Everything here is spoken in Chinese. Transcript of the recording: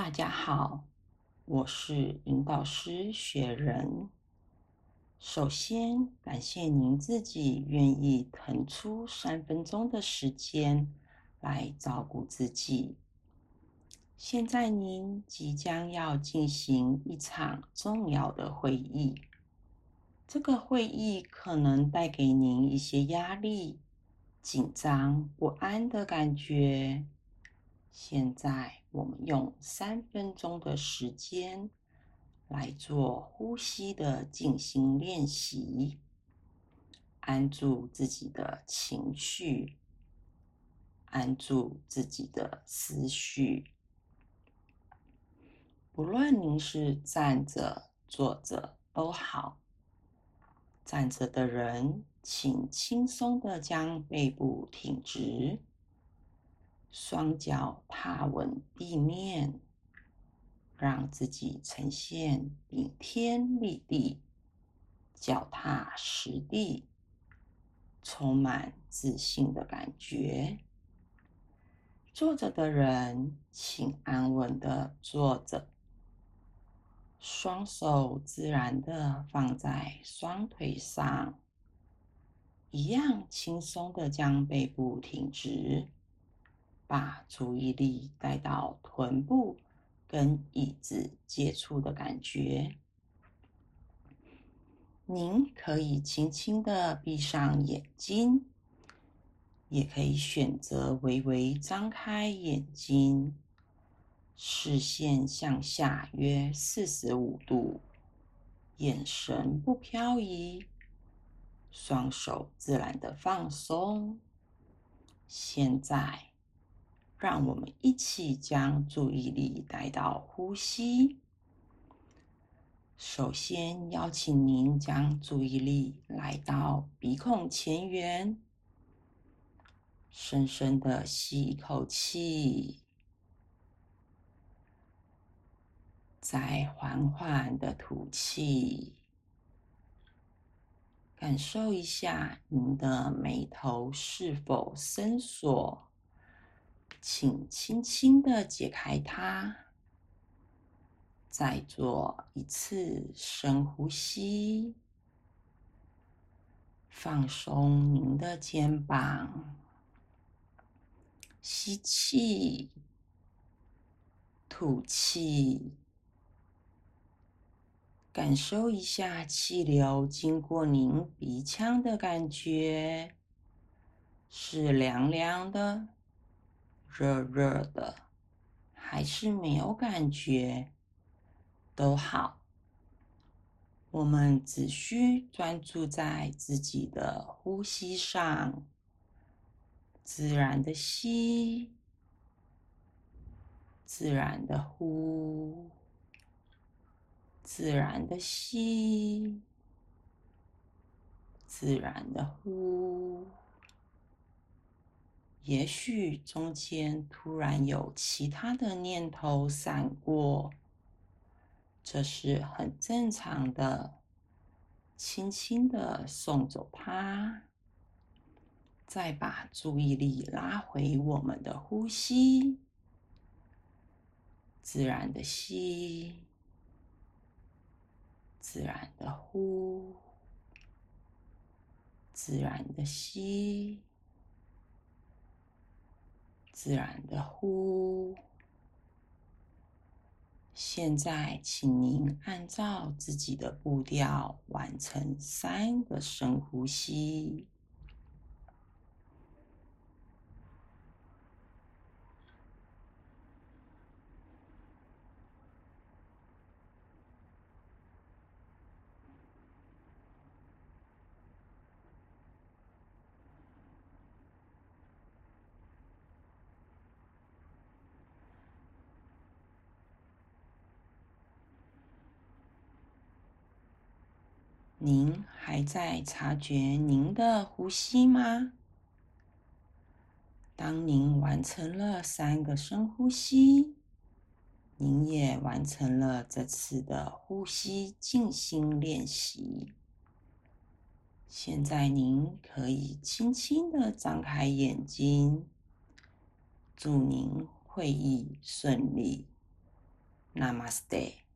大家好，我是引导师雪人。首先，感谢您自己愿意腾出三分钟的时间来照顾自己。现在，您即将要进行一场重要的会议，这个会议可能带给您一些压力、紧张、不安的感觉。现在，我们用三分钟的时间来做呼吸的静心练习，安住自己的情绪，安住自己的思绪。不论您是站着、坐着都好。站着的人，请轻松的将背部挺直。双脚踏稳地面，让自己呈现顶天立地、脚踏实地、充满自信的感觉。坐着的人，请安稳的坐着，双手自然的放在双腿上，一样轻松的将背部挺直。把注意力带到臀部跟椅子接触的感觉。您可以轻轻的闭上眼睛，也可以选择微微张开眼睛，视线向下约四十五度，眼神不飘移，双手自然的放松。现在。让我们一起将注意力带到呼吸。首先，邀请您将注意力来到鼻孔前缘，深深的吸一口气，再缓缓的吐气，感受一下您的眉头是否深锁。请轻轻的解开它，再做一次深呼吸，放松您的肩膀，吸气，吐气，感受一下气流经过您鼻腔的感觉，是凉凉的。热热的，还是没有感觉，都好。我们只需专注在自己的呼吸上，自然的吸，自然的呼，自然的吸，自然的呼。也许中间突然有其他的念头闪过，这是很正常的。轻轻的送走它，再把注意力拉回我们的呼吸，自然的吸，自然的呼，自然的吸。自然的呼。现在，请您按照自己的步调完成三个深呼吸。您还在察觉您的呼吸吗？当您完成了三个深呼吸，您也完成了这次的呼吸静心练习。现在您可以轻轻的张开眼睛。祝您会议顺利。Namaste。